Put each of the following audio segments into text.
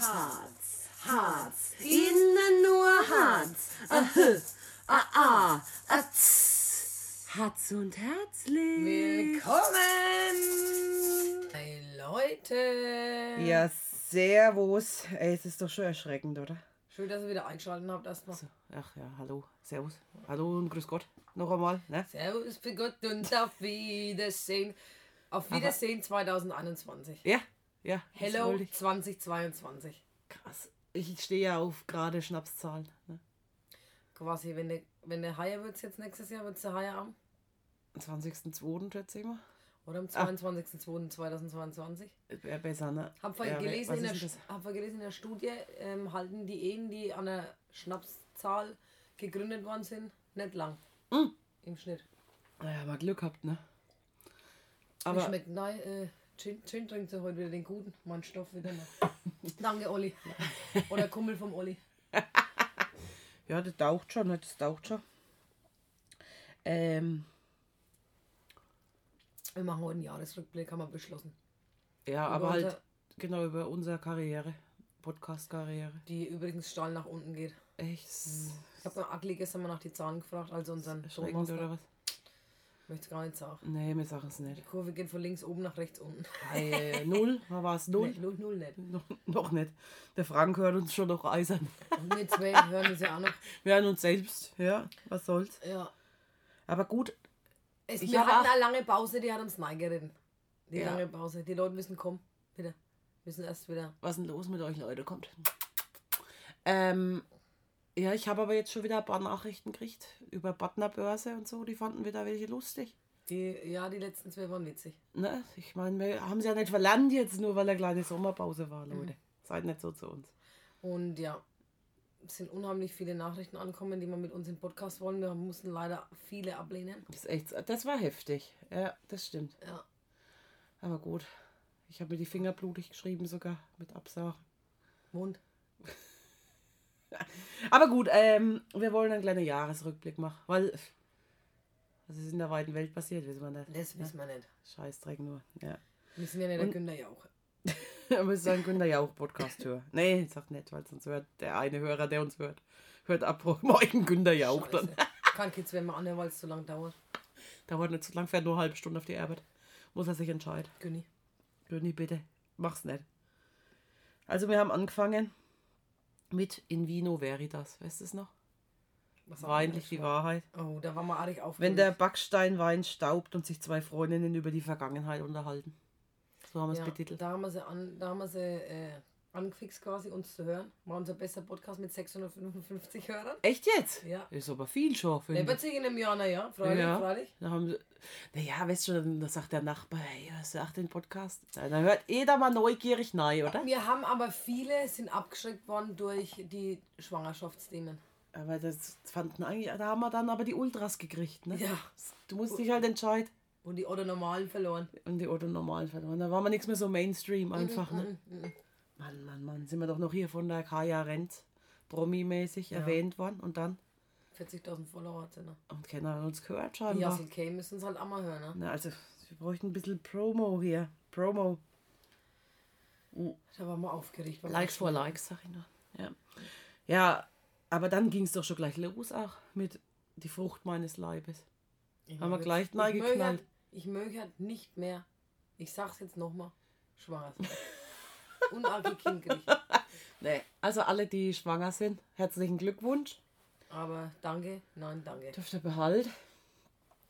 Harz, Harz, innen nur Harz. Ahö, ah, ah, atz. Harz und herzlich. Willkommen! Hey Leute! Ja, servus. Ey, es ist doch schon erschreckend, oder? Schön, dass ihr wieder eingeschaltet habt erstmal. So, ach ja, hallo, servus. Hallo und grüß Gott. Noch einmal, ne? Servus für Gott und auf Wiedersehen. Auf Wiedersehen 2021. Ja, ja. Hello wollte ich. 2022. Krass. Ich stehe ja auf gerade Schnapszahlen. Ne? Quasi, wenn der, wenn der Haier wird jetzt nächstes Jahr, wird der Haier am. Am 20.02. schätze ich mal. Oder am 22.02.2022. Wäre besser, ne? Hab wir, Ja, gelesen, in der, hab gelesen in der Studie, ähm, halten die Ehen, die an der Schnapszahl gegründet worden sind, nicht lang. Mm. Im Schnitt. Naja, mal Glück gehabt, ne? Aber Aber schmeckt nein, äh, Gin, Gin trinkt sie heute wieder den guten, mein Stoff wieder mal. Danke, Olli. Oder Kumpel vom Olli. ja, das taucht schon, ne? das taucht schon. Ähm, Wir machen heute einen Jahresrückblick, haben wir beschlossen. ja, Über aber halt genau über unsere Karriere, Podcast-Karriere. Die übrigens steil nach unten geht. Echt Ich habe beim Agli gestern mal nach die Zahlen gefragt, also unseren Tonmaster. oder was? Möchte es gar nicht sagen. Nee, wir sagen es Die nicht. Kurve geht von links oben nach rechts unten. Äh, null, war es null? Nee, null, null nicht. Noch, noch nicht. Der Frank hört uns schon noch eisern. Und wir zwei hören uns ja auch noch. Wir hören uns selbst, ja, was soll's. Ja. Aber gut, Es, wir hatten auch- eine lange Pause, die hat uns geritten. Die Ja. lange Pause. Die Leute müssen kommen. Bitte. Müssen erst wieder. was ist denn los mit euch, Leute? Kommt. Ähm, ja, ich habe aber jetzt schon wieder ein paar Nachrichten gekriegt über Partnerbörse und so. Die fanden wieder welche lustig. Die, ja, die letzten zwei waren witzig. Ne? Ich meine, wir haben sie ja nicht verlernt jetzt, nur weil eine kleine Sommerpause war, Leute. Seid nicht so zu uns. Und ja, es sind unheimlich viele Nachrichten angekommen, die wir mit uns im Podcast wollen. Wir mussten leider viele ablehnen. Das, ist echt, das war heftig. Ja, das stimmt. Ja. Aber gut. Ich habe mir die Finger blutig geschrieben sogar mit Absagen. Mund. Aber gut, ähm, wir wollen einen kleinen Jahresrückblick machen, weil was ist in der weiten Welt passiert, wissen wir nicht. Das wissen wir nicht. Scheißdreck nur. Ja. Wir sind ja nicht der Günther Jauch. Aber es ist ein Günther Jauch Podcast hören. Nee, sag nicht, weil sonst hört der eine Hörer, der uns hört, hört ab morgen Günther Jauch dann. Scheiße. Kann Kids, wenn wir anhören, weil es zu lang dauert. Dauert nicht so lang, fährt nur eine halbe Stunde auf die Arbeit. Muss er sich entscheiden. Günni. Günni, bitte, mach's nicht. Also wir haben angefangen mit In Vino Veritas. Weißt du es noch? Was Weinlich die? Wahrheit. Oh, da waren wir arg aufgeregt. Wenn der Backsteinwein staubt und sich zwei Freundinnen über die Vergangenheit unterhalten. So haben wir es ja, betitelt. Da haben wir sie, an, da haben wir sie äh, angefixt quasi, uns zu hören. War unser bester Podcast mit 655 Hörern. Echt jetzt? Ja. Ist aber viel schon. ich. Lebt sich in einem Jahr, naja, freilich, Ja. freilich. Da haben sie, naja, weißt du, dann da sagt der Nachbar, hey, was sagt den Podcast? Da da hört jeder mal neugierig nein, oder? Wir haben aber viele sind abgeschreckt worden durch die Schwangerschaftsthemen. Aber das fanden eigentlich, da haben wir dann aber die Ultras gekriegt, ne? Ja. Du musst dich halt entscheiden. Und die Otto Normalen verloren. Und die Otto normal verloren. Da war man nichts mehr so Mainstream einfach, ne? Mhm. Mann, Mann, Mann. Sind wir doch noch hier von der Kaya Renz Promi-mäßig erwähnt worden und dann? 40.000 Follower hat sie noch. Und keiner hat uns gehört scheinbar. Yassel K müssen es halt auch mal hören, ne? Na, also, wir bräuchten ein bisschen Promo hier. Promo. Da waren wir aufgeregt. Likes for. Likes, sag ich nur. Ja, ja aber dann ging es doch schon gleich los auch mit die Frucht meines Leibes. Ich Haben wir gleich ich reingeknallt. möchte- Ich möchte halt nicht mehr, ich sag's jetzt nochmal, schwanger sein. Auch kriegen. Nee, also alle, die schwanger sind, herzlichen Glückwunsch. Aber danke, nein, danke. Dürft ihr behalten.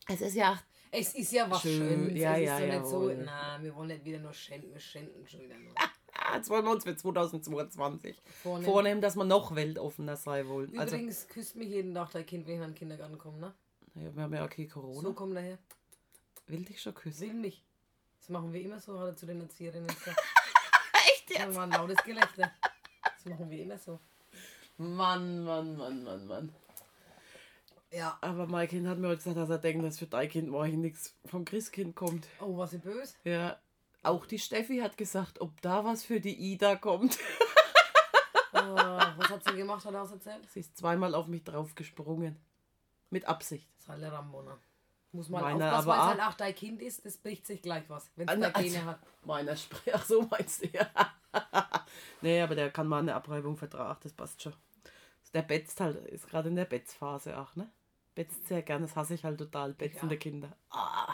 Es ist ja Es ist ja was Schön, Schönes. ja, es ja, ist doch nicht so, na, wir wollen nicht wieder nur schenken, wir schenken schon wieder nur. Jetzt wollen wir uns für 2022 Vornehmen. vornehmen, dass wir noch weltoffener sein wollen. Also, Übrigens küsst mich jeden Tag dein Kind, wenn ich in den Kindergarten komme, ne? ja, wir haben ja okay Corona. So komm daher. Will dich schon küssen. Will nicht. Das machen wir immer so, hat er zu den Erzieherinnen gesagt. Echt Das war ein lautes Gelächter. Das machen wir immer so. Mann, Mann, Mann, Mann, Mann. Ja. Aber mein Kind hat mir heute gesagt, dass er denkt, dass für dein Kind morgen nichts vom Christkind kommt. Oh, was sie böse? Ja. Auch die Steffi hat gesagt, ob da was für die Ida kommt. Oh, was hat sie gemacht, hat er uns erzählt? Sie ist zweimal auf mich drauf gesprungen. Mit Absicht. Das ist halt der Rambo, ne? Muss man Meiner aufpassen, aber weil es auch. halt auch dein Kind ist, das bricht sich gleich was, wenn es Also- Gene hat. Meiner spricht. Ach so meinst du ja. nee, aber der kann mal eine Abreibung vertragen, das passt schon. Der betzt halt, ist gerade in der Betzphase auch, ne? Betzt sehr gerne, das hasse ich halt total, betzende auch. Kinder. Ah,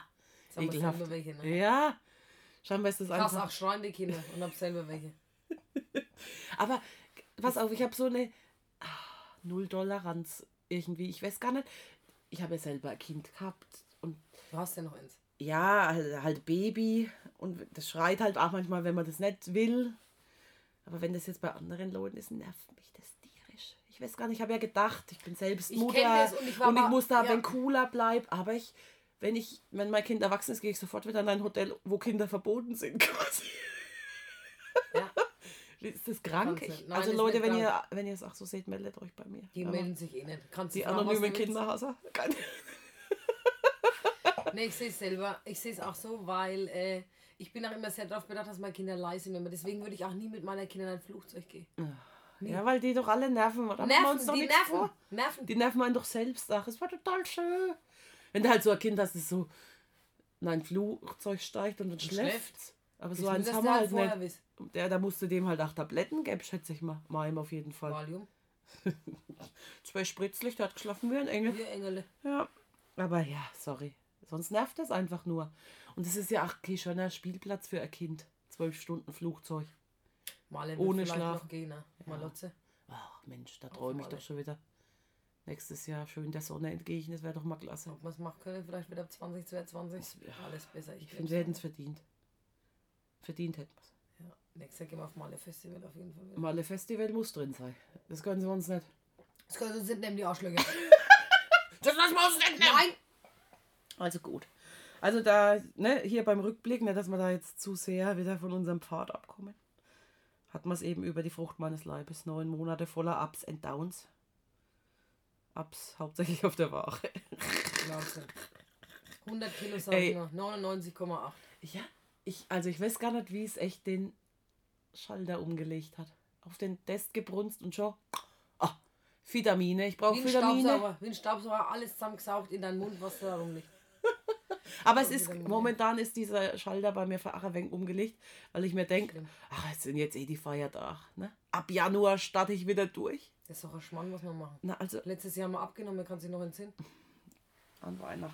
wir ekelhaft. selber welche, ne? Ja, scheinbar ist das Ich hasse einfach. auch schreiende Kinder und hab selber welche. Aber pass auf, ich habe so eine ah, Null-Toleranz irgendwie. Ich weiß gar nicht. Ich habe ja selber ein Kind gehabt und Du hast ja noch eins. ja, halt, halt Baby und das schreit halt auch manchmal, wenn man das nicht will. Aber wenn das jetzt bei anderen Leuten ist, nervt mich das tierisch. Ich weiß gar nicht, ich habe ja gedacht, ich bin selbst Ich Mutter und ich war und ich muss da ja. wenn cooler bleiben. Aber ich, wenn ich, wenn mein Kind erwachsen ist, gehe ich sofort wieder in ein Hotel, wo Kinder verboten sind quasi. Ja. Ist das krank? Nein, also Leute, wenn ihr, wenn ihr es auch so seht, meldet euch bei mir. Die Aber melden sich eh nicht. Kannst die anonymen? Kinderhasser. Nee, ich sehe es selber. Ich sehe es auch so, weil äh, ich bin auch immer sehr darauf bedacht, dass meine Kinder leise sind. Deswegen würde ich auch nie mit meinen Kindern in ein Flugzeug gehen. Ja, weil die doch alle nerven. Machen wir uns Nerven, doch die nerven. vor. Nerven. Die nerven einen doch selbst. Ach, es war total schön. Wenn du halt so ein Kind hast, das so in ein Flugzeug steigt und dann schläft. Aber so eins haben wir halt halt nicht. wissen. Der, da musst du dem halt auch Tabletten geben, schätze ich mal. Mal ihm auf jeden Fall. Valium. Zwei Spritzlicht, der hat geschlafen wie ein Engel. Wir Engele. Ja. Aber ja, sorry. Sonst nervt das einfach nur. Und es ist ja auch kein schöner Spielplatz für ein Kind. Zwölf Stunden Flugzeug. Malen Ohne Schlaf. noch gehen, ne? Malotze. Ach Mensch, da träume ich doch schon wieder. Nächstes Jahr schön der Sonne entgegen, das wäre doch mal klasse. Ob wir es machen können, vielleicht wieder ab 2022. Alles besser. Ich glaub's finde, wir hätten es verdient. Verdient hätten wir es. Ja. Nächstes Jahr gehen wir auf Malle Festival auf jeden Fall. wieder. Malle Festival muss drin sein. Das können sie uns nicht. Das können uns nicht nehmen, die Arschlöcher. Das lassen wir uns nicht Nein! Also gut. Also da, ne, hier beim Rückblick, ne, dass wir da jetzt zu sehr wieder von unserem Pfad abkommen, hat man es eben über die Frucht meines Leibes. Neun Monate voller Ups and Downs. Ups hauptsächlich auf der. Wahnsinn. 100 Kilo noch. 99,8. Ja, ich, also ich weiß gar nicht, wie es echt den Schalter umgelegt hat. Auf den Test gebrunst und schon. Ah, Vitamine. Ich brauche Vitamine. Staubsauger. Wie ein Staubsauger, alles zusammengesaugt in deinen Mund, was da rumliegt. Aber es ist, momentan ist dieser Schalter bei mir für ein wenig umgelegt, weil ich mir denke, ach, es sind jetzt eh die Feiertage. Ne? Ab Januar starte ich wieder durch. Das ist doch ein Schmarrn, was wir machen. Na, also Letztes Jahr haben wir abgenommen, kann sich noch entsinnen. an Weihnachten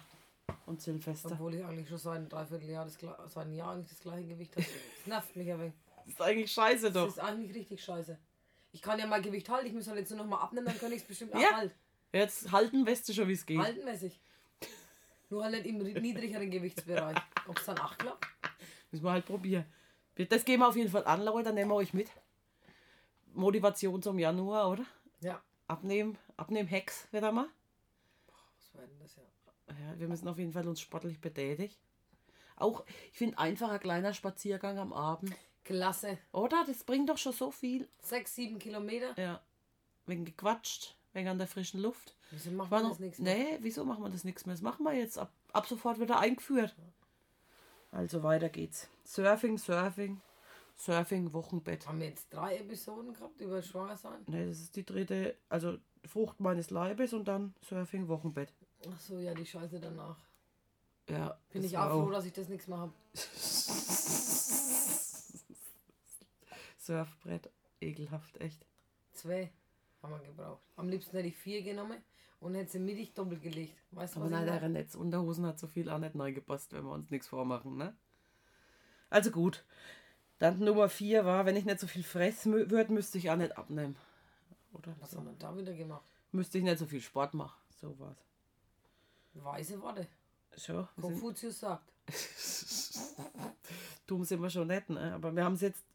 und Silvester. Obwohl ich eigentlich schon seit einem Dreivierteljahr, das, seit einem Jahr eigentlich das gleiche Gewicht habe. Das nervt mich ein wenig. Das ist eigentlich scheiße Das doch. ist eigentlich richtig scheiße. Ich kann ja mein Gewicht halten, ich muss halt jetzt nur noch mal abnehmen, dann kann ich es bestimmt auch Ja. halten. Jetzt halten weißt du schon, wie es geht. Haltenmäßig. Nur halt im ri- niedrigeren Gewichtsbereich. Ob es dann auch klappt? Müssen wir halt probieren. Das gehen wir auf jeden Fall an, Leute. Dann nehmen wir euch mit. Motivation zum Januar, oder? Ja. Abnehmen, abnehmen Hex wieder mal. Was war denn das ja? Ja, wir müssen auf jeden Fall uns sportlich betätigen. Auch, ich finde einfach ein kleiner Spaziergang am Abend. Klasse. Oder? Das bringt doch schon so viel. Sechs, sieben Kilometer. Ja. Wegen gequatscht, wegen an der frischen Luft. Wieso machen wir das nichts mehr? nee, wieso machen wir das nichts mehr? Das machen wir jetzt ab, ab sofort wieder eingeführt. Also weiter geht's. Surfing, Surfing, Surfing, Wochenbett. Haben wir jetzt drei Episoden gehabt über Schwangersein? Ne, das ist die dritte, also Frucht meines Leibes und dann Surfing, Wochenbett. Ach so, ja, die Scheiße danach. Ja. Bin ich auch froh, dass ich das nichts mehr habe. Surfbrett, ekelhaft, echt. Zwei haben wir gebraucht. Am liebsten hätte ich vier genommen und hätte sie mittig doppelt gelegt. Weißt du, Aber was nein, ich der meine? Netzunterhosen hat so viel auch nicht neu gepasst, wenn wir uns nichts vormachen, ne? Also gut. Dann Nummer vier war, wenn ich nicht so viel fressen würde, müsste ich auch nicht abnehmen. Oder? Was So. haben wir da wieder gemacht? Müsste ich nicht so viel Sport machen. So war's. Weise Worte. Schon. Konfuzius sagt. Dumm sind wir schon nicht, ne? Aber wir haben es jetzt.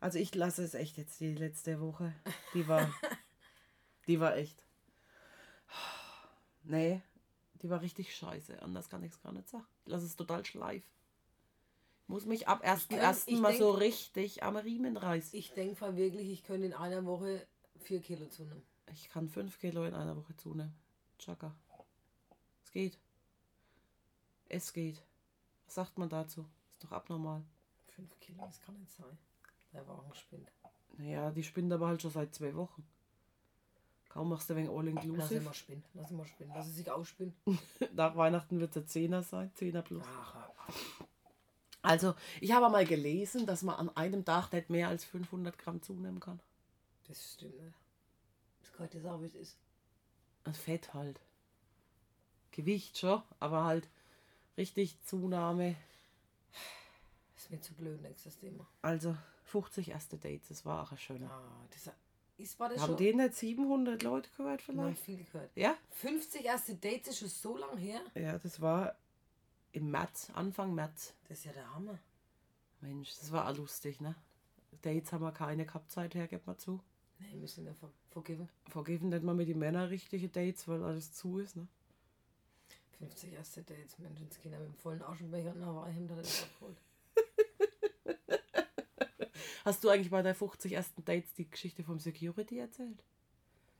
Also ich lasse es echt jetzt die letzte Woche. Die war. die war echt. Nee, die war richtig scheiße. Anders kann ich es gar nicht sagen. Lasse es total schleif. Ich muss mich ab denk- 1.1. ich mal denk- so richtig am Riemen reißen. Ich denke mal wirklich, ich könnte in einer Woche vier Kilo zunehmen. Ich kann 5 Kilo in einer Woche zunehmen. Chaka. Es geht. Es geht. Was sagt man dazu? Ist doch abnormal. Fünf Kilo, das kann nicht sein. Der Wagen spinnt. Naja, die spinnt aber halt schon seit zwei Wochen. Kaum machst du wegen Lass ihn mal spinnen. Lass ihn mal spinnen. Lass es sich ausspinnen. Nach Weihnachten wird es ein Zehner sein, Zehner plus. Ach. Also, ich habe mal gelesen, dass man an einem Tag nicht mehr als 500 Gramm zunehmen kann. Das stimmt nicht. Das kann ich dir sagen, wie es ist. Das Fett halt. Gewicht schon, aber halt richtig Zunahme. Das ist mir zu blöd, nächstes Thema. Also 50 erste Dates, das war auch ein schöner. Ah, das ist, war das Haben schon? die nicht 700 Leute gehört Nein, vielleicht? viel gehört. Ja? 50 erste Dates ist schon so lang her. Ja, das war im März, Anfang März. Das ist ja der Hammer. Mensch, das war auch lustig, ne? Dates haben wir keine gehabt seither, gibt man zu. Nee, wir sind ja ver vergeben. Vergeben nicht mal mit den Männern richtige Dates, weil alles zu ist, ne? 50 erste Dates, Menschenskinder mit dem vollen Aschenbecher und Hawaii-Hemd hat er das abgeholt. Hast du eigentlich bei der 50 ersten Dates die Geschichte vom Security erzählt?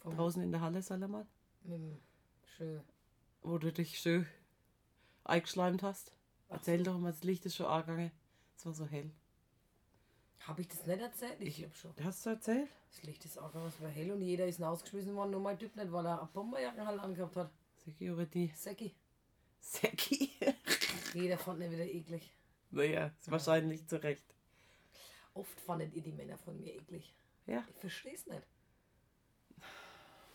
Vom- Draußen in der Halle? Mit dem schön. Wo du dich schön eingeschleimt hast? Erzähl doch mal, das Licht ist schon angegangen. Es war so hell. Habe ich das nicht erzählt? Ich, Ich- glaube schon. Hast du erzählt? Das Licht ist auch es war hell und jeder ist rausgeschmissen worden, nur mein Typ nicht, weil er eine Bomberjacke halt angehabt hat. Security. Säcki. Säcki. Jeder fand ihn wieder eklig. naja, ist wahrscheinlich zu Recht. Oft fandet ihr die Männer von mir eklig. Ja. Ich verstehe es nicht.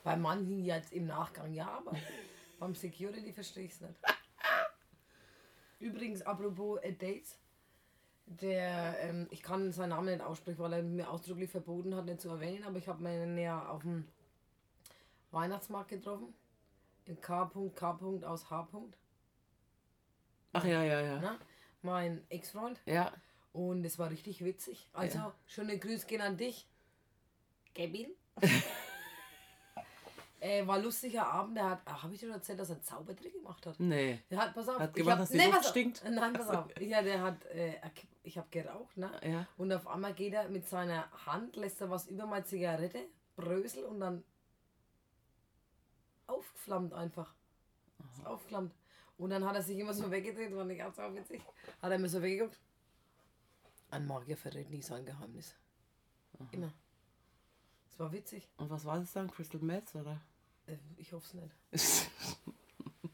Bei manchen jetzt im Nachgang ja, aber beim Security verstehe ich es nicht. Übrigens, apropos äh, Dates, der, ähm, ich kann seinen Namen nicht aussprechen, weil er mir ausdrücklich verboten hat, nicht zu erwähnen, aber ich habe meinen ja auf dem Weihnachtsmarkt getroffen. In K.K. aus H. Ach ja, ja, ja. Ne? Mein Ex-Freund. Ja. Und es war richtig witzig. Also, Ja. schöne Grüße gehen an dich. Kevin. äh, war lustiger Abend. Der hat, habe ich dir erzählt, dass er einen Zaubertrick gemacht hat? Nee. Der hat, pass auf. Hat ich gemacht, hab- dass die nee, Luft stinkt? Nein, pass auf. Ja, der hat, äh, er- ich habe geraucht, ne? Ja. Und auf einmal geht er mit seiner Hand, lässt er was über meine Zigarette, Brösel und dann aufgeflammt einfach. Ist aufgeflammt. Und dann hat er sich immer so weggedreht, war nicht ganz so witzig. Hat er mir so weggeguckt. Ein Magier verrät nie sein Geheimnis. Immer. Es war witzig. Und was war das dann? Crystal Meth, oder? Äh, Ich hoffe es nicht.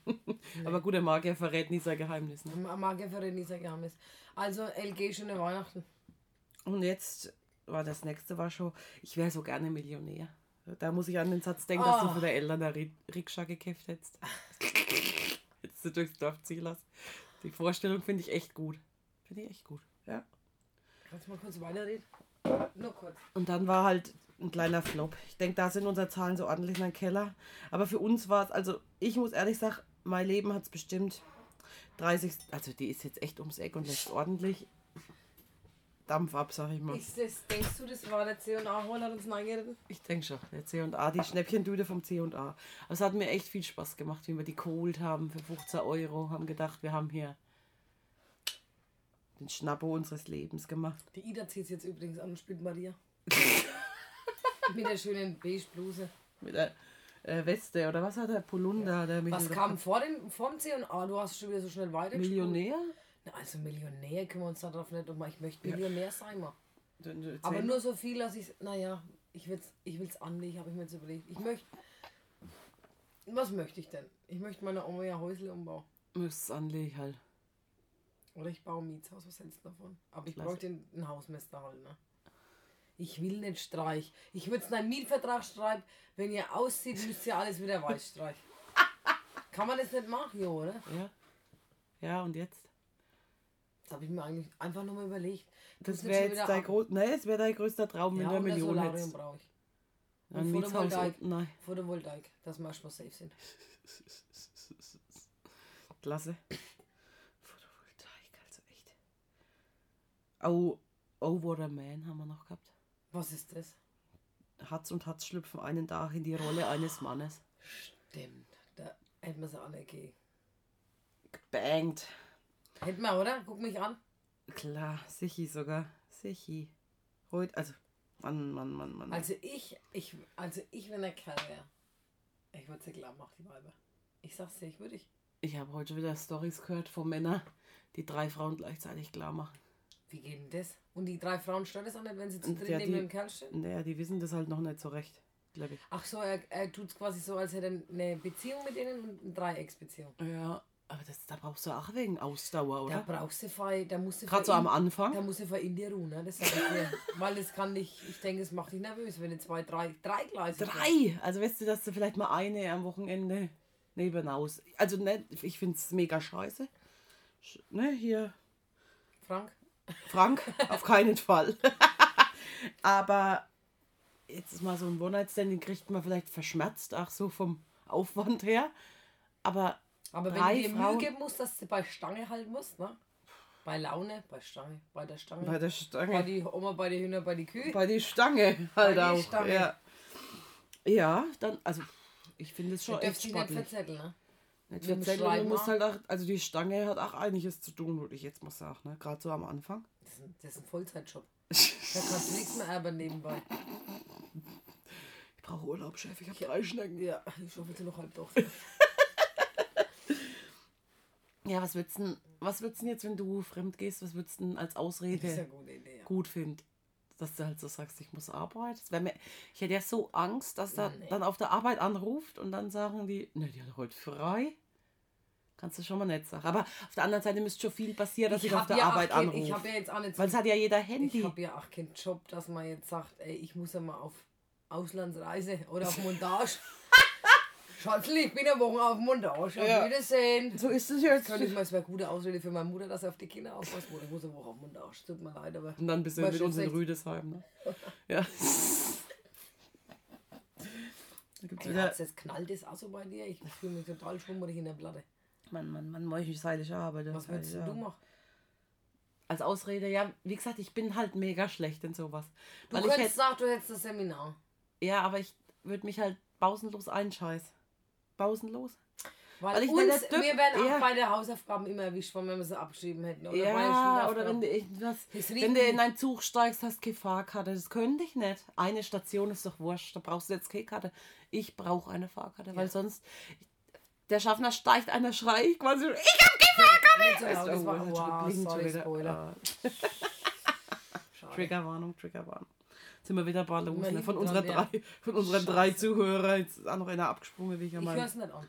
Aber gut, der Magier verrät nie sein Geheimnis. Ne? Ein Magier verrät nie sein Geheimnis. Also, LG, schöne Weihnachten. Und jetzt war das nächste war schon, ich wäre so gerne Millionär. Da muss ich an den Satz denken, dass du Oh. für deine Eltern Ri- Rikscha gekauft hättest. Jetzt du durchs Dorf ziehen lassen. Die Vorstellung finde ich echt gut. Finde ich echt gut. Ja. Kannst du mal kurz weiterreden? Nur kurz. Und dann war halt ein kleiner Flop. Ich denke, da sind unsere Zahlen so ordentlich in den Keller. Aber für uns war es, also ich muss ehrlich sagen, mein Leben hat es bestimmt 30, also die ist jetzt echt ums Eck und lässt ordentlich Dampf ab, sag ich mal. Ist das, denkst du, das war der C&A-Hol, hat uns reingeritten? Ich denke schon, der C&A, die Schnäppchendüde vom C&A. Aber es hat mir echt viel Spaß gemacht, wie wir die geholt haben für 15 Euro. Haben gedacht, wir haben hier den Schnappo unseres Lebens gemacht. Die Ida zieht jetzt übrigens an und spielt Maria. Mit der schönen beige Bluse. Mit der äh, Weste oder was hat der Polunder? Der Was kam vor dem vom C&A? Du hast schon wieder so schnell weiter Millionär? Na, also Millionär können wir uns darauf nicht um. Ich möchte Millionär sein, mal. Aber nur so viel, dass ich, naja, ich will's, ich will's anlegen, habe ich mir jetzt überlegt. Ich möchte, was möchte ich denn? Ich möchte meine Oma ja Häusle umbauen. Müsst's anlegen halt. Oder ich baue ein Mietshaus, was hältst du davon? Aber ich bräuchte einen, einen Hausmeister halt, ne? Ich will nicht Streich. Ich würde einen Mietvertrag schreiben, wenn ihr auszieht, müsst ihr alles wieder weiß streichen. Kann man das nicht machen, jo, oder? Ja. Ja, und jetzt? Das habe ich mir eigentlich einfach nur mal überlegt. Das wäre jetzt wieder dein, Gro nee, das wär dein größter Traum, wenn Ja, du eine ein Million hättest. brauche ich. Ein Und Mietshaus Photovoltaik. nein. Photovoltaik, dass wir erstmal safe sind. Klasse. Photovoltaik, also echt. Oh, oh, what a man haben wir noch gehabt. Was ist das? Hatz und Hatz schlüpfen einen Tag in die Rolle eines Mannes. Stimmt. Da hätten wir sie alle gegeben. Gebangt. Hätten wir, oder? Guck mich an. Klar, sichi sogar. Sichi. Heute, also, Mann, Mann, Mann, Mann. Also ich, ich, also ich, wenn der Kerl wäre, ich würde sie klar machen, die Weiber. Ich sag's dir, ich würde ich. Ich habe heute wieder Stories gehört von Männern, die drei Frauen gleichzeitig klar machen. Wie geht denn das? Und die drei Frauen stört es auch nicht, wenn sie zu dritt ja, neben die- dem Kerl stehen? Naja, die wissen das halt noch nicht so recht, glaube ich. Ach so, er, er tut es quasi so, als hätte er eine Beziehung mit denen und eine Dreiecksbeziehung. Ja, Aber das, da brauchst du auch wegen Ausdauer, Da oder? brauchst du frei, da musst du Gerade so am Anfang. Da muss ich in dir ruhen, ne? Das sag ich dir. Weil das kann nicht, ich denke, es macht dich nervös, wenn du zwei, drei, drei Gleise Drei! Also weißt du, dass du vielleicht mal eine am Wochenende nebenaus. Also ne, ich finde es mega scheiße. Sch- Ne, hier Frank? Frank, auf keinen Fall. Aber jetzt ist mal so ein One-Night-Stand, den kriegt man vielleicht verschmerzt, auch so vom Aufwand her. Aber Aber wenn du dir Mühe Frauen- geben musst, dass du bei Stange halten musst, ne? Bei Laune, bei Stange, bei der Stange. bei der Bei Stange, die Oma, bei die Hühner, bei die Kühe. bei die Stange halt die auch. Stange. Ja. ja, dann, also ich finde es schon echt dich nicht verzetteln, ne? Schreiben musst auch. halt auch, also die Stange hat auch einiges zu tun, würde ich jetzt mal sagen, ne? gerade so am Anfang. Das ist ein, das ist ein Vollzeitjob. Da kannst du nichts mehr erben nebenbei. Ich brauche Urlaub, Chef, ich habe drei Schnecken. Ja, ich hoffe, du noch halb doch. Ja, was würdest du denn, was würdest du denn jetzt, wenn du fremd gehst, was würdest du denn als Ausrede. Ja. gut finden? Dass du halt so sagst, ich muss arbeiten. Mir, ich hätte ja so Angst, dass da Nee. dann auf der Arbeit anruft und dann sagen die, ne, die hat heute frei. Kannst du schon mal nicht sagen. Aber auf der anderen Seite müsste schon viel passieren, dass ich, auf hab der ja Arbeit anrufe. Ich habe ja jetzt auch nicht Weil es hat ja jeder Handy. Ich habe ja auch keinen Job, dass man jetzt sagt, ey, ich muss ja mal auf Auslandsreise oder auf Montage. Schatzli, ich bin eine Woche auf Montage. Auf Ja. Wiedersehen. so ist es jetzt. Könnte ich mal, es wäre eine gute Ausrede für meine Mutter, dass sie auf die Kinder aufpasst. Mutter, Ich muss eine Woche auf Montage. Tut mir leid, aber. Und dann bist du mit uns in Rüdesheim. Ne? Ja. Da gibt's Ey, jetzt knallt das auch so bei dir? Ich fühle mich total schwummerig in der Platte. man, man, man muss ich seilig arbeiten. Was würdest ja. du machen? Als Ausrede, ja, wie gesagt, ich bin halt mega schlecht in sowas. Du Weil ich könntest hätte, sagen, du hättest das Seminar. ja, aber ich würde mich halt pausenlos einscheißen. Pausenlos? Weil, Weil ich uns, Typ- wir werden auch ja. bei der Hausaufgaben immer erwischt, wenn wir sie abgeschrieben hätten. Oder ja, oder wenn du irgendwas, Das wenn du in einen Zug steigst, hast keine Fahrkarte. Das könnte ich nicht. Eine Station ist doch wurscht, da brauchst du jetzt keine Karte. Ich brauche eine Fahrkarte, weil sonst der Schaffner steigt einer schrei ich quasi ich Nicht so laut, das war, wow, sorry. Spoiler. Ah. Triggerwarnung, Triggerwarnung. Jetzt sind wir wieder bei los, ne? Von, unserer dran, drei, von unseren drei Zuhörern. Jetzt ist auch noch einer abgesprungen, wie ich ja Ich höre meine. es nicht an.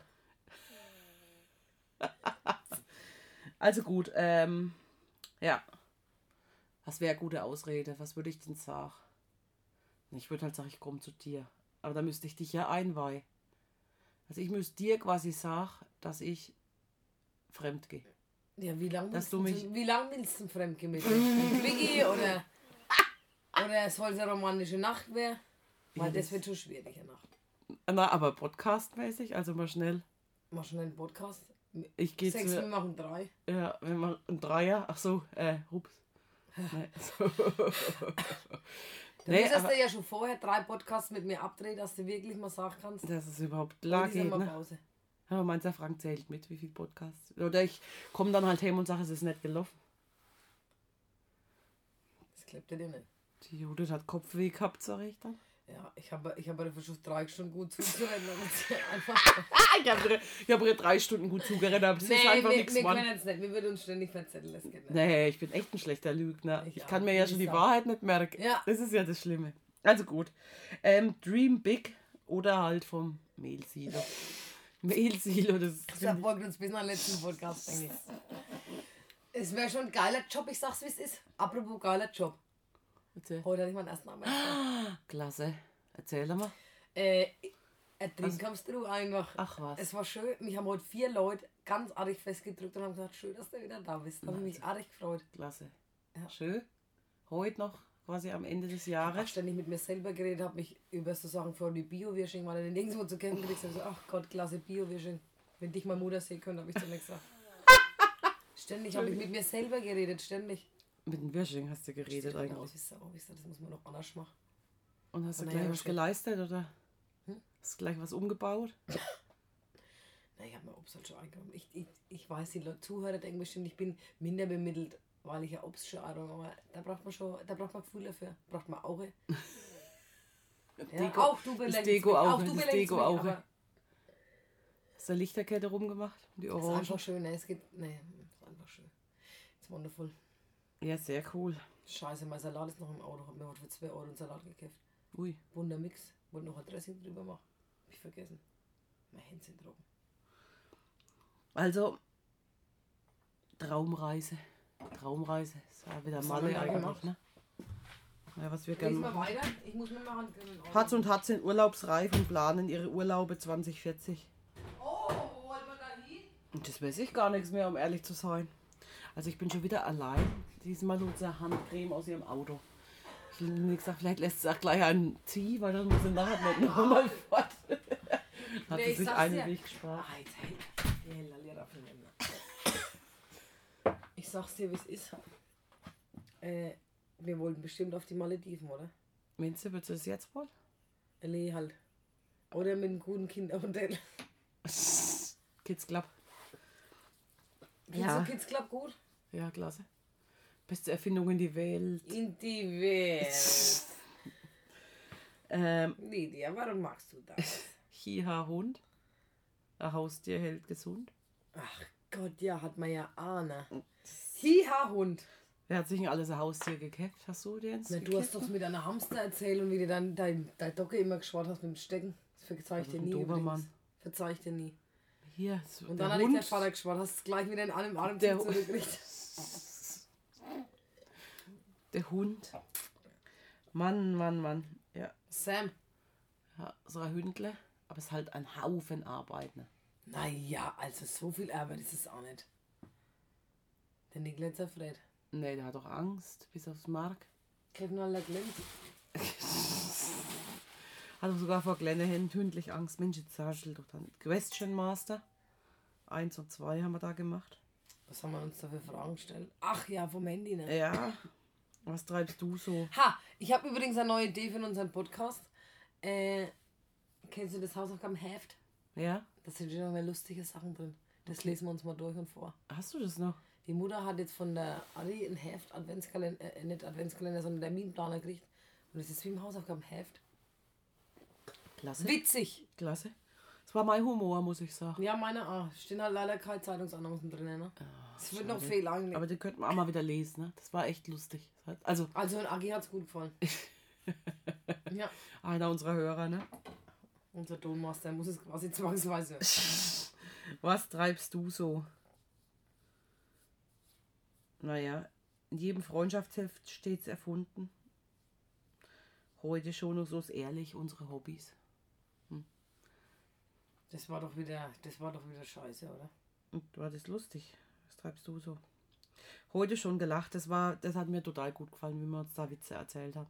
Also gut, ähm, ja. Was wäre gute Ausrede? Was würde ich denn sagen? Ich würde halt sagen, ich komme zu dir. Aber da müsste ich dich ja einweihen. Also ich müsste dir quasi sagen, dass ich fremd gehe. Ja, wie lange willst, du mich- wie lang willst du fremdgehen mit mir? Mit Quickie oder, oder es soll eine romantische Nacht werden? Weil Ja, das das- wird schon schwierig, eine Nacht. Na, aber podcastmäßig, also mal schnell. Mach schon einen Podcast. Ich gehe Sechs, wir zu. machen drei. Ja, wir machen ein Dreier. Ach so, äh, hups. Nee, so. Du nee, müsstest ja schon vorher drei Podcasts mit mir abdrehen, dass du wirklich mal sagen kannst. dass es überhaupt klar "Oh, die sind geht, mal ne? Pause. Aber meinst du, Frank zählt mit, wie viel Podcasts? Oder ich komme dann halt heim und sage, es ist nicht gelaufen. Das klappt ja dir nicht. Die Judith hat Kopfweh gehabt, sag ich dann. Ja, ich habe ich hab schon drei Stunden gut Ah, ich habe ich hab ihr drei Stunden gut zugeredet, aber das nee, ist einfach wir, nichts, wir Mann. können nicht. Wir würden uns ständig verzetteln. Das geht nicht. Nee, ich bin echt ein schlechter Lügner. Ich Ich, kann mir ja schon die. Wahrheit nicht merken. Ja. Das ist ja das Schlimme. Also gut. Ähm, Dream Big oder halt vom Mehlsilo. Mehlsilo, das Das ist. verfolgt uns bis nach letzten Podcast, denke ich. Es wäre schon ein geiler Job, ich sag's wie es ist. Apropos geiler Job. Erzähl. Heute hatte ich meinen ersten Arbeitstag. Klasse. Erzähl mal. Äh, drin kommst du einfach. Ach was. Es war schön. Mich haben heute vier Leute ganz arg festgedrückt und haben gesagt, schön, dass du wieder da bist. Da habe ich mich arg gefreut. Klasse. Ja. Schön. Heute noch, quasi am Ende des Ich habe Jahres. ständig mit mir selber geredet, habe mich über so Sachen vor die Bio-Wishing, weil ich nirgendwo zu kämpfen kriegst. Ich so, ach Gott, klasse Bio-Wishing. Wenn dich meine Mutter sehen könnte, habe ich zu mir gesagt. ständig habe ich mit mir selber geredet, ständig. Mit dem Wirsching hast du geredet Sieht eigentlich. Aus wie Sau. Ich sag, das muss man noch anders machen. Und hast du Na gleich was geleistet oder? Hm? Hast du gleich was umgebaut? Na, ich habe mir Obst halt schon eingeräumt. Ich, ich, ich weiß, die Leute, Zuhörer denken bestimmt, ich bin minder bemittelt, weil ich ja Obst schon einräume. Aber da braucht man schon, da braucht man Gefühl dafür. Braucht man Auge. Ja, Deko- auch du das belächelst Deko mich. Auge, Auch du das belächelst Deko mich, Auge. Hast du eine Lichterkette rumgemacht? Die Es ist Orange? einfach schön. Ne? Es geht, nee, ist einfach schön. It's wonderful. Ja, sehr cool. Scheiße, mein Salat ist noch im Auto. Hab mir heute für 2 Euro einen Salat gekauft. Ui. Wundermix. Wollte noch ein Dressing drüber machen. Hab ich vergessen. Mein Hände sind trocken. Also, Traumreise. Traumreise. Ist ja wieder eigentlich, gemacht? ne? Ja, was wir gerne machen. weiter. Ich muss mir mal Handcreme Hatz und Hatz sind urlaubsreif und planen ihre Urlaube 2040. Oh, wo wollen wir da hin? Und das weiß ich gar nichts mehr, um ehrlich zu sein. Also ich bin schon wieder allein. Diesmal unsere Handcreme aus ihrem Auto. Ich nicht gesagt, vielleicht lässt sie auch gleich einen ziehen, weil dann muss sie nachher nicht nochmal fort. Hat Nee, sie ich sich einen dir. Weg gespart. Ah. Ich sag's dir, wie es ist. Äh, wir wollten bestimmt auf die Malediven, oder? Meinst du, wird sie das jetzt wohl? Nee, halt. Oder mit einem guten Kinderhotel. Kids Club. Ja. ja. Kids Club gut? Ja, klasse. Beste Erfindung in die Welt. In die Welt. Ähm, Lydia, warum magst du das? Hiha Hund. Ein Haustier hält gesund. Ach Gott, ja, hat man ja Ahne. Hiha-Hund. Wer hat sich denn alles ein Haustier gekauft? Hast du den? Na, du hast doch mit einer Hamster erzählt und wie du dann dein, dein Docke immer geschwart hast mit dem Stecken. Das verzeih ich dir nie. Dobermann. Verzeih ich dir nie. Hier, so Und dann hat ich Hund. der Vater geschwart, hast es gleich wieder in einem Atemzug zurückgekriegt. Der Hund. Mann, Mann, Mann. Ja, Sam. ja so ein Hündle. Aber es ist halt ein Haufen Arbeit. Ne? Naja, also so viel Arbeit ist es auch nicht. Der Niklas zerfreut. Nee, der hat doch Angst, bis aufs Mark. Kevin aller Glenn. Hat doch sogar vor Händen hündlich Angst. Mensch, jetzt du doch dann. Question Master. Eins und zwei haben wir da gemacht. Was haben wir uns da für Fragen gestellt? Ach ja, vom Handy, ne? Ja. Was treibst du so? Ha, ich habe übrigens eine neue Idee für unseren Podcast. Äh, kennst du das Hausaufgabenheft? Ja? Da sind schon noch mehr lustige Sachen drin. Das lesen wir uns mal durch und vor. Hast du das noch? Die Mutter hat jetzt von der Adi ein Heft, Adventskalender, äh, nicht Adventskalender, sondern Terminplaner gekriegt. Und es ist wie im Hausaufgabenheft. Klasse. Witzig! Klasse. Das war mein Humor, muss ich sagen. Ja, meine auch. Stehen halt leider keine Zeitungsannoncen drin, ne? Es wird noch viel angelegt. Aber die könnten wir auch mal wieder lesen, ne? Das war echt lustig. Also, Also, in Agi hat's gut gefallen. ja, einer unserer Hörer, ne? unser Tonmaster muss es quasi zwangsweise. Was treibst du so? Naja, in jedem Freundschaftsheft steht's erfunden. Heute schon so ehrlich unsere Hobbys. Das war doch wieder, das war doch wieder scheiße, oder? Und war das lustig? Was treibst du so? Heute schon gelacht. Das war, das hat mir total gut gefallen, wie wir uns da Witze erzählt haben.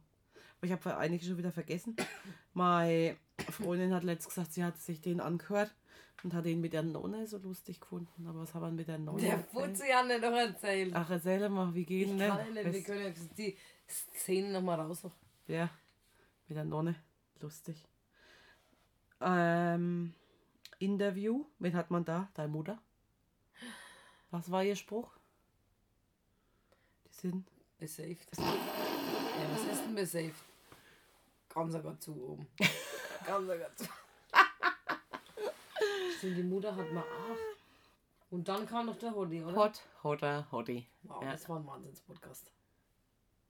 Aber ich habe einige schon wieder vergessen. Meine Freundin hat letztens gesagt, sie hat sich den angehört und hat ihn mit der Nonne so lustig gefunden. Aber was haben wir mit der Nonne? Der? Fuzzi hat nicht doch erzählt. Ach, erzähl mal, wie geht ich denn? kann nicht, wir können die Szenen nochmal raus. Ja, mit der Nonne. Lustig. Ähm, Interview. Wen hat man da? Deine Mutter? Was war ihr Spruch? Die sind. Besaved. Ja, was ist denn besaved? Ganz sogar zu oben. Ganz sogar zu. Stimmt, die Mutter hat mal acht. Und dann kam noch der Hoddy, oder? Hot, Hotter, Hottie. Wow, Ja. das war ein Wahnsinns-Podcast.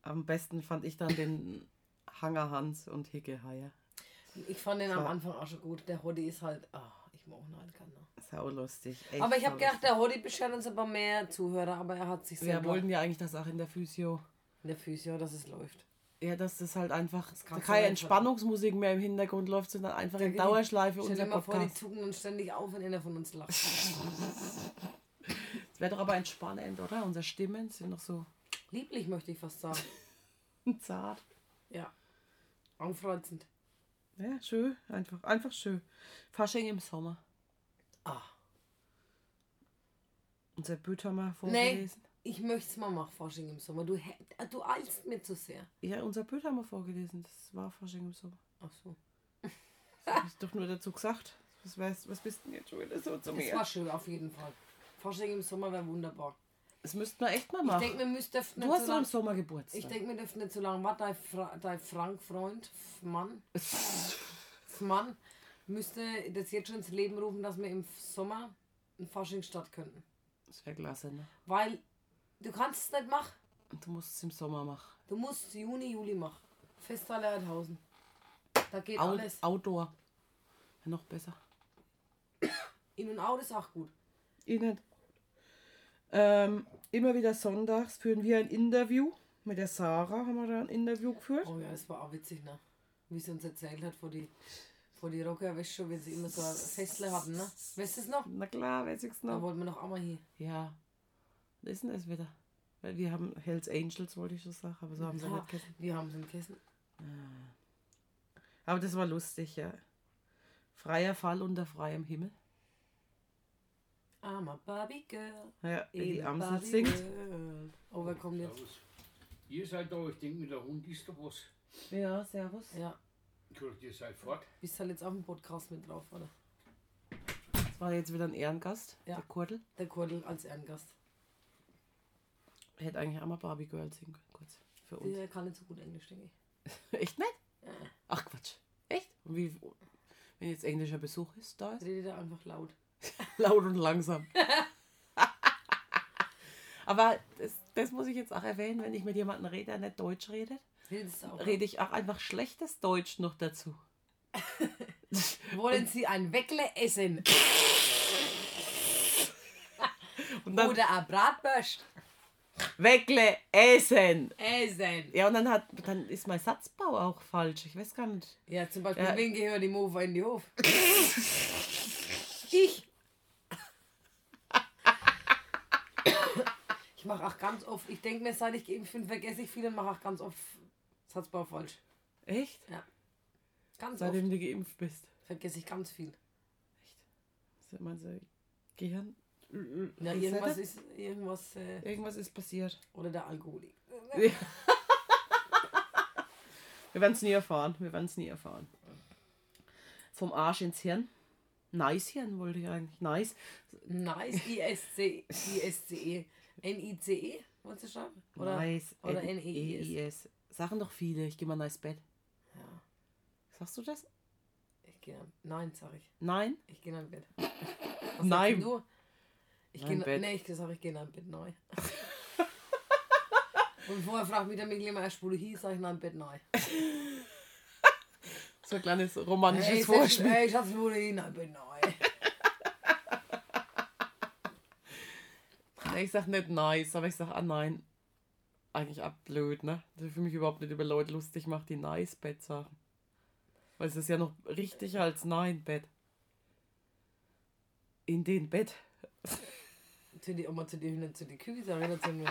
Am besten fand ich dann den Hanger Hans und Hicke Heier. Ich fand den am war- Anfang auch schon gut. Der Hoddy ist halt. ah, ich mag ihn halt keiner. Sau lustig. echt Aber ich habe gedacht, der Hoddy beschert uns aber mehr Zuhörer, aber er hat sich lustig. Wir selber wollten ja eigentlich das auch in der Physio. in der Physio, dass es läuft. Ja, dass das halt einfach du keine nicht Entspannungsmusik mehr im Hintergrund läuft, sondern einfach in Dauerschleife Stell unser dir mal vor, die zucken uns ständig auf, wenn einer von uns lacht. Das wäre doch aber entspannend, oder? Unsere Stimmen sind noch so Lieblich möchte ich fast sagen. zart. Ja. Aufreizend. Ja, schön. Einfach, einfach schön. Fasching im Sommer. Ah. Unser Büt haben wir Nee, vorgelesen. ich möchte es mal machen, Fasching im Sommer. Du, du eilst mir zu sehr. Ja, unser haben wir vorgelesen. Das war Fasching im Sommer. Ach so. Das hab ich doch nur dazu gesagt. Was, weißt, was bist denn jetzt schon wieder so zu mir? war schön, auf jeden Fall. Fasching im Sommer wäre wunderbar. Das müssten wir echt mal Ich machen. denke, wir müssten nicht du hast so doch im lang, Sommer Geburtstag. Ich denke, wir dürfen nicht so lange warten. Dein, Fra dein Frank-Freund, Mann, Mann, müsste das jetzt schon ins Leben rufen, dass wir im Sommer ein Fasching statt könnten. Das wäre klasse, ne? Weil du kannst es nicht machen. Und du musst es im Sommer machen. Du musst Juni, Juli machen. Festhalle Heidhausen. Da geht Out, alles. Outdoor. Ja, noch besser. In und out ist auch gut. Innen. Ähm, immer wieder sonntags führen wir ein Interview. Mit der Sarah haben wir da ein Interview geführt. Oh ja, das war auch witzig, ne? Wie sie uns erzählt hat, vor die, vor die Rocker, weißt schon, wenn sie immer so ein Festle hatten, ne? Weißt du es noch? Na klar, weiß ich's Da noch. wollten wir noch einmal hin. Ja. Was ist denn das wieder? Weil wir haben Hells Angels, wollte ich schon sagen, aber so haben sie Ja, nicht gegessen. wir haben sie gegessen. Aber das war lustig, ja. Freier Fall unter freiem Himmel. I'm a Barbie Girl. Ja, wie die Amsel Barbie singt. World. Oh, wer kommt jetzt? Servus. Ihr seid da, ich denke, mit der Hund ist doch was. Ja, servus. Ja, Ich höre, ihr seid fort. bist halt jetzt auf dem Podcast mit drauf, oder? Das war jetzt wieder ein Ehrengast, Ja. der Kurdel. Der Kurdel als Ehrengast. Hätte eigentlich auch mal Barbie Girl singen können, kurz. Für uns. Der kann nicht so gut Englisch, denke ich. Echt nicht? Ja. Ach Quatsch. Echt? Und wie, wenn jetzt englischer Besuch ist, da ist? Redet er einfach laut. Laut und langsam. Aber das, das muss ich jetzt auch erwähnen, wenn ich mit jemandem rede, der nicht Deutsch redet, rede ich auch einfach schlechtes Deutsch noch dazu. Wollen Sie ein Weckle essen? Dann Oder ein Bratwurst? Weckle essen. Essen. Ja, und dann, hat, dann ist mein Satzbau auch falsch. Ich weiß gar nicht. Ja, zum Beispiel, Ja. wen gehört die Mofa in die Hof? Ich. Ich mache auch ganz oft, ich denke mir, seit ich geimpft bin, vergesse ich viel und mache auch ganz oft Satzbau falsch. Echt? Ganz Seitdem oft du geimpft bist. vergesse ich ganz viel. Echt? Meinst du, Gehirn? Ja, irgendwas ist, irgendwas, äh, Irgendwas ist passiert. oder der Alkoholik. Wir werden es nie erfahren. Wir werden es nie erfahren. Vom Arsch ins Hirn. Nice Hirn wollte ich eigentlich. Nice. Nice, I-S-C, I-S-C-E, N-I-C-E, wolltest du schreiben? Oder, nice. oder N-E-I-S. E-I-S. Sagen doch viele. Ich gehe mal nice Bett. Ja, Sagst du das? ich gehe nein, sag ich. Nein? Ich gehe in Bett. Nein. sagst Du? Ich Nein, gehe Bett. Nee, ich sag, ich gehe in ein Bett neu. Und vorher fragt mich der Mikkel immer, erst wo du hier, sag ich, nein, Bett neu. So ein kleines romantisches Hey, Vorspiel. Ey, Schatz, wo nein, Bett neu. Ich sag nicht nice, aber ich sag ah nein. Eigentlich ab blöd, ne? Ich für mich überhaupt nicht über Leute lustig mache, die nice Bett sagen. Weil es ist ja noch richtig als nein Bett. In den Bett. Zu die Oma, zu die Hühner, zu die Kühe, sag ich dazu nur.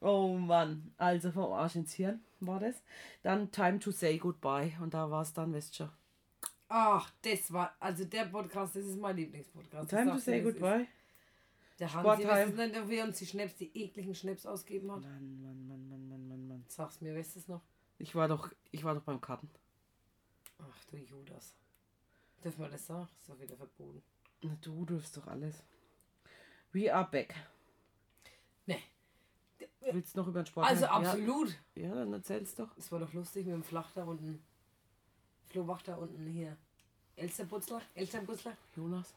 Oh Mann. Also vom Arsch ins Hirn war das. Dann Time to say goodbye. Und da war es dann, wisst ihr. Ach, das war, also der Podcast, das ist mein Lieblingspodcast. Time to say goodbye. Der Hansi, Sporttime. weißt du nicht, ob wir uns die Schnaps, die ekligen Schnaps ausgeben hat? Mann, Mann, Mann, Mann, Mann, Mann, Mann. Sag's mir, weißt du es noch? Ich war doch, ich war doch beim Karten. Ach du Judas. Dürfen wir das sagen? Ist doch wieder verboten. Na, Du dürfst doch alles. We are back. Willst du noch über den Sport? Also ja. absolut. Ja, dann erzähl's doch. Es war doch lustig mit dem Flachter und dem Flohwachter unten hier. Elsterputzler? Elsterputzler? Jonas.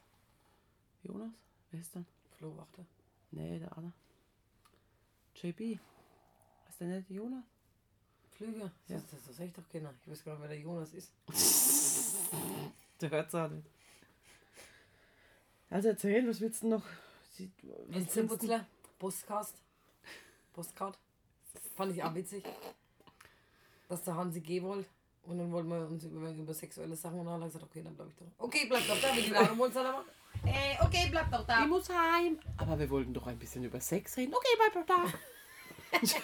Jonas? Wer ist denn? Flohwachter. Nee, der andere. JB. Ist der nicht Jonas? Flüge? Ja. Das, das, das ich doch keiner. Ich weiß gar nicht, wer der Jonas ist. Der hört's auch nicht. Also erzähl, was willst du noch? Elsterputzler? Postcast? Postcard? Fand ich auch witzig. Dass der Hansi gehen wollte. Und dann wollten wir uns über, über sexuelle Sachen unterhalten. Ich gesagt, okay, dann bleib ich doch. Okay, bleib doch da. Wie die Nahrung uns dann aber. Ey, okay, bleib doch Ich da. muss heim. Aber wir wollten doch ein bisschen über Sex reden. Okay, bleib doch da.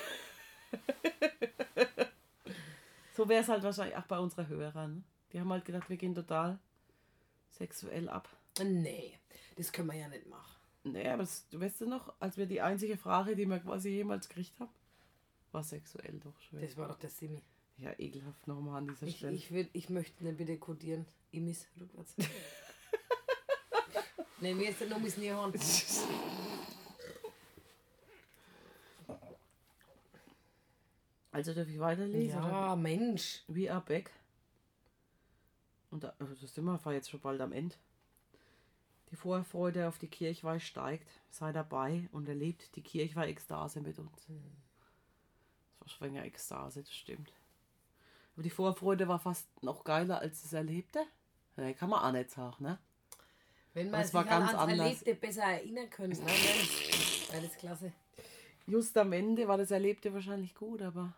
so wäre es halt wahrscheinlich auch bei unseren Hörern. Die haben halt gedacht, wir gehen total sexuell ab. Nee, das können wir ja nicht machen. Nee, aber das, du weißt du noch, als wir die einzige Frage, die wir quasi jemals gekriegt haben, war sexuell doch schön. Das war doch der Simi. Ja, ekelhaft nochmal an dieser Ich, Stelle. ich, würd, ich möchte nicht bitte kodieren. Imis rückwärts. nee, mir ist der Numis nie hören. Also darf ich weiterlesen? oder? Ja, Mensch. We are back. Und da, also das sind wir jetzt schon bald am Ende. Die Vorfreude auf die Kirchweih steigt. Sei dabei und erlebt die Kirchweih-Ekstase mit uns. Das war schwänger Ekstase, das stimmt. Aber die Vorfreude war fast noch geiler als das Erlebte. Nee, kann man auch nicht sagen, ne? Wenn man Das sich war halt ganz ans anders. Erlebte besser erinnern könnte, ne? das klasse. Just am Ende war das Erlebte wahrscheinlich gut, aber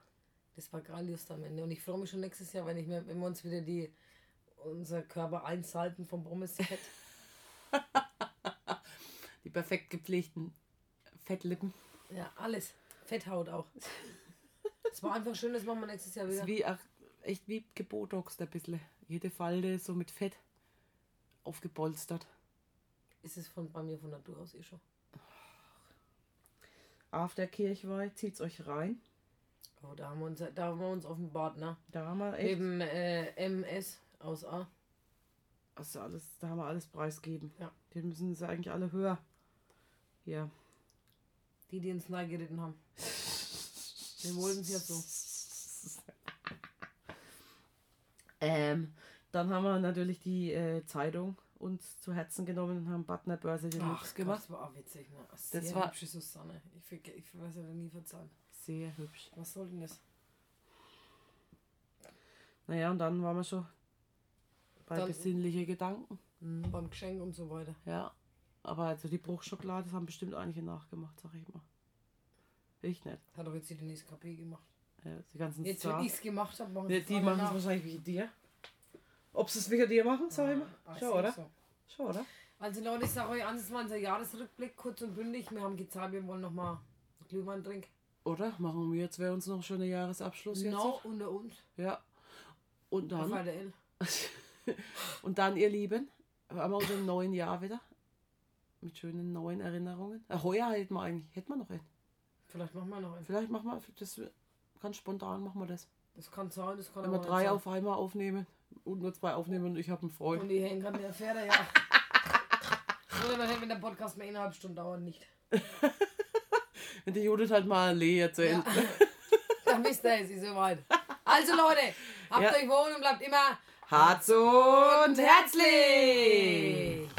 Das war grandios am Ende. Und ich freue mich schon nächstes Jahr, wenn, ich mir, wenn wir uns wieder die unser Körper einsalten vom Pommesfett. die perfekt gepflegten Fettlippen. ja, alles. Fetthaut auch. Es war einfach schön, das machen wir nächstes Jahr wieder. ist wie, ach, echt wie gebotoxt ein bisschen. Jede Falte so mit Fett aufgepolstert. Ist es von, bei mir von Natur aus eh schon. Auf der Kirchweih zieht's euch rein. Oh, da haben wir uns, da haben wir uns offenbart, ne? Da haben wir echt, Eben äh, MS aus A. also alles, da haben wir alles preisgeben. Ja. Die müssen sie eigentlich alle höher. Ja. Die, die uns nahe geritten haben. Wir wollten es ja so. Ähm, dann haben wir natürlich die äh, Zeitung uns zu Herzen genommen und haben Butner Börse Deluxe Gott, gemacht. das war auch witzig, ne? Sehr Das war- hübsche Susanne. Ich, ich weiß ja nie verzeihen. Sehr hübsch. Was soll denn das? Naja, und dann waren wir schon bei Dann- besinnliche Gedanken. Beim Geschenk und so weiter. Ja. Aber also die Bruchschokolade, das haben bestimmt einige nachgemacht, sag ich mal. Ich nicht. Hat doch jetzt die Denise KP gemacht. Ja, die ganzen Jetzt, wenn Stars. ich es gemacht habe, machen Ja, die machen es wahrscheinlich wie dir. Ob sie es wie dir machen, sag ich mal. Ah, Schon, oder? so. Schon, oder? Also Leute, ich sage euch an, das war unser Jahresrückblick, kurz und bündig. Wir haben gezahlt, wir wollen nochmal Glühwein trinken. Oder? Machen wir jetzt, wäre uns noch schon ein Jahresabschluss jetzt. No, unter uns. Ja. Und Auf dann, RTL. und dann, ihr Lieben, haben wir uns im neuen Jahr wieder. Mit schönen neuen Erinnerungen. Äh, heuer hätten wir eigentlich, hätten wir noch einen. Vielleicht machen wir noch einen. Vielleicht machen wir, das ganz spontan machen wir das. Das kann sein, das kann Wenn wir drei sein. auf einmal aufnehmen und nur zwei aufnehmen und ich habe einen Freund. Und die hängen an der Pferde, ja. Oder dann wenn der Podcast mehr eineinhalb Stunden dauert, nicht. Wenn die Judith halt mal Lee erzählt. Dann wisst ihr, es ist soweit. Also Leute, habt Ja. euch wohl und bleibt immer Herz und herzlich!